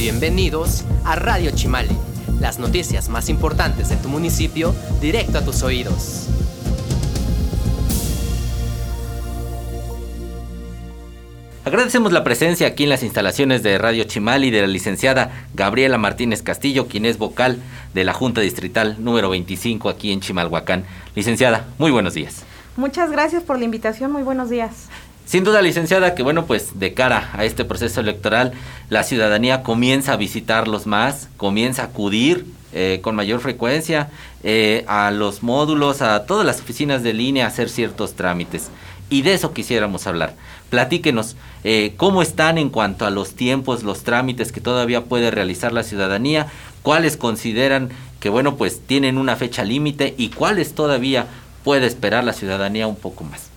Bienvenidos a Radio Chimali, las noticias más importantes de tu municipio directo a tus oídos. Agradecemos la presencia aquí en las instalaciones de Radio Chimali de la licenciada Gabriela Martínez Castillo, quien es vocal de la Junta Distrital número 25 aquí en Chimalhuacán. Licenciada, muy buenos días. Muchas gracias por la invitación, muy buenos días. Sin duda, licenciada, que bueno, pues de cara a este proceso electoral, la ciudadanía comienza a visitarlos más, comienza a acudir eh, con mayor frecuencia eh, a los módulos, a todas las oficinas de línea a hacer ciertos trámites. Y de eso quisiéramos hablar. Platíquenos eh, cómo están en cuanto a los tiempos, los trámites que todavía puede realizar la ciudadanía, cuáles consideran que bueno, pues tienen una fecha límite y cuáles todavía puede esperar la ciudadanía un poco más.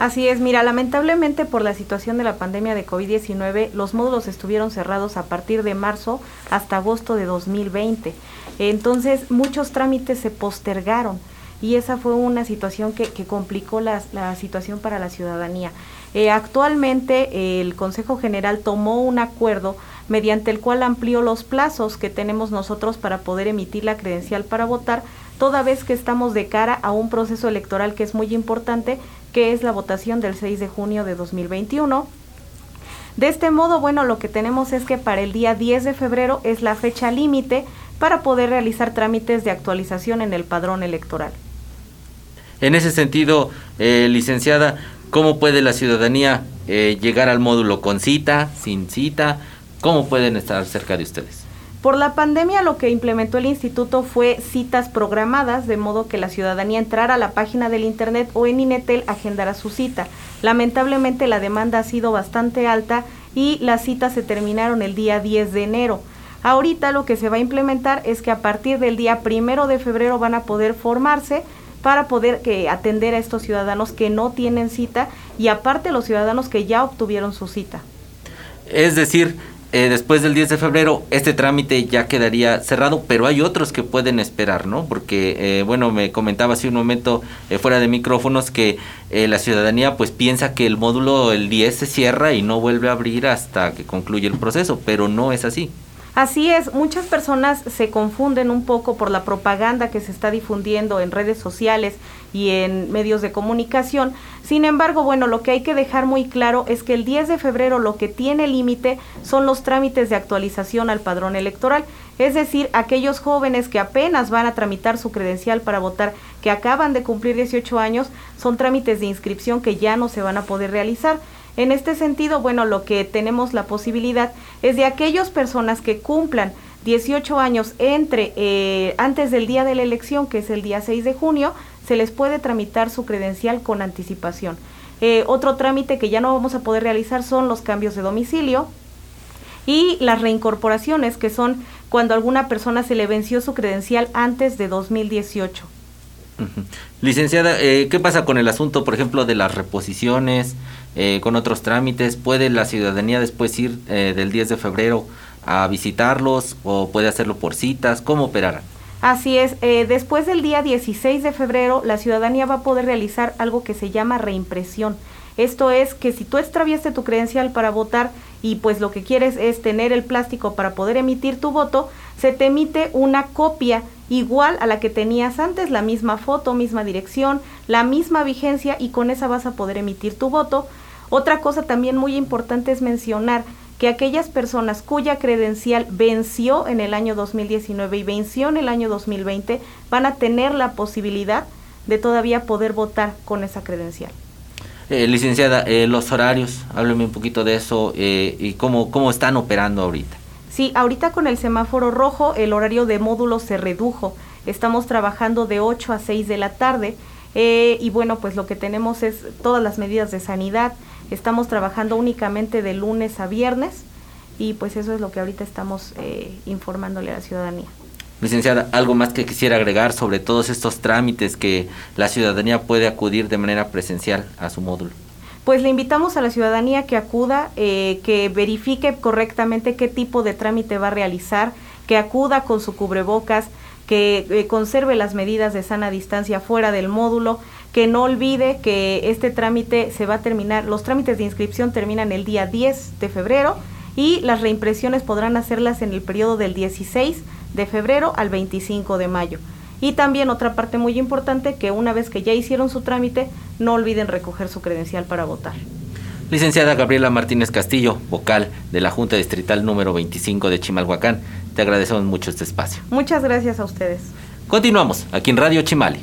Así es, mira, lamentablemente por la situación de la pandemia de COVID-19, los módulos estuvieron cerrados a partir de marzo hasta agosto de 2020. Entonces, muchos trámites se postergaron y esa fue una situación que, complicó la, situación para la ciudadanía. Eh, actualmente el Consejo General tomó un acuerdo mediante el cual amplió los plazos que tenemos nosotros para poder emitir la credencial para votar, toda vez que estamos de cara a un proceso electoral que es muy importante, que es la votación del 6 de junio de 2021. De este modo, bueno, lo que tenemos es que para el día 10 de febrero es la fecha límite para poder realizar trámites de actualización en el padrón electoral. En ese sentido, eh, licenciada, ¿cómo puede la ciudadanía eh, llegar al módulo con cita, sin cita? ¿Cómo pueden estar cerca de ustedes? Por la pandemia lo que implementó el instituto fue citas programadas, de modo que la ciudadanía entrara a la página del Internet o en Inetel agendara su cita. Lamentablemente la demanda ha sido bastante alta y las citas se terminaron el día 10 de enero. Ahorita lo que se va a implementar es que a partir del día primero de febrero van a poder formarse para poder que atender a estos ciudadanos que no tienen cita y aparte los ciudadanos que ya obtuvieron su cita. Es decir, eh, después del 10 de febrero este trámite ya quedaría cerrado, pero hay otros que pueden esperar, ¿no? Porque, eh, bueno, me comentaba hace un momento eh, fuera de micrófonos que la ciudadanía pues piensa que el módulo el 10 se cierra y no vuelve a abrir hasta que concluye el proceso, pero no es así. Así es, muchas personas se confunden un poco por la propaganda que se está difundiendo en redes sociales y en medios de comunicación. Sin embargo, bueno, lo que hay que dejar muy claro es que el 10 de febrero lo que tiene límite son los trámites de actualización al padrón electoral, es decir, aquellos jóvenes que apenas van a tramitar su credencial para votar, que acaban de cumplir 18 años, son trámites de inscripción que ya no se van a poder realizar. En este sentido, bueno, lo que tenemos la posibilidad es de aquellas personas que cumplan 18 años entre eh, antes del día de la elección, que es el día 6 de junio, se les puede tramitar su credencial con anticipación. Eh, otro trámite que ya no vamos a poder realizar son los cambios de domicilio y las reincorporaciones, que son cuando alguna persona se le venció su credencial antes de 2018. Licenciada, eh, ¿qué pasa con el asunto, por ejemplo, de las reposiciones, eh, con otros trámites? ¿Puede la ciudadanía después ir eh, del 10 de febrero a visitarlos o puede hacerlo por citas? ¿Cómo operará? Así es, después del día 16 de febrero la ciudadanía va a poder realizar algo que se llama reimpresión. Esto es que si tú extraviaste tu credencial para votar y pues lo que quieres es tener el plástico para poder emitir tu voto, se te emite una copia igual a la que tenías antes, la misma foto, misma dirección, la misma vigencia y con esa vas a poder emitir tu voto. Otra cosa también muy importante es mencionar que aquellas personas cuya credencial venció en el año 2019 y venció en el año 2020 van a tener la posibilidad de todavía poder votar con esa credencial. Eh, licenciada, eh, los horarios, hábleme un poquito de eso eh, y cómo, cómo están operando ahorita. Sí, ahorita con el semáforo rojo el horario de módulos se redujo. Estamos trabajando de 8 a 6 de la tarde eh, y bueno, pues lo que tenemos es todas las medidas de sanidad. Estamos trabajando únicamente de lunes a viernes y pues eso es lo que ahorita estamos eh, informándole a la ciudadanía. Licenciada, ¿algo más que quisiera agregar sobre todos estos trámites que la ciudadanía puede acudir de manera presencial a su módulo? pues le invitamos a la ciudadanía que acuda, eh, que verifique correctamente qué tipo de trámite va a realizar, que acuda con su cubrebocas, que eh, conserve las medidas de sana distancia fuera del módulo, que no olvide que este trámite se va a terminar, los trámites de inscripción terminan el día 10 de febrero y las reimpresiones podrán hacerlas en el periodo del 16 de febrero al 25 de mayo. Y también otra parte muy importante, que una vez que ya hicieron su trámite, no olviden recoger su credencial para votar. Licenciada Gabriela Martínez Castillo, vocal de la Junta Distrital número 25 de Chimalhuacán, te agradecemos mucho este espacio. Muchas gracias a ustedes. Continuamos aquí en Radio Chimali.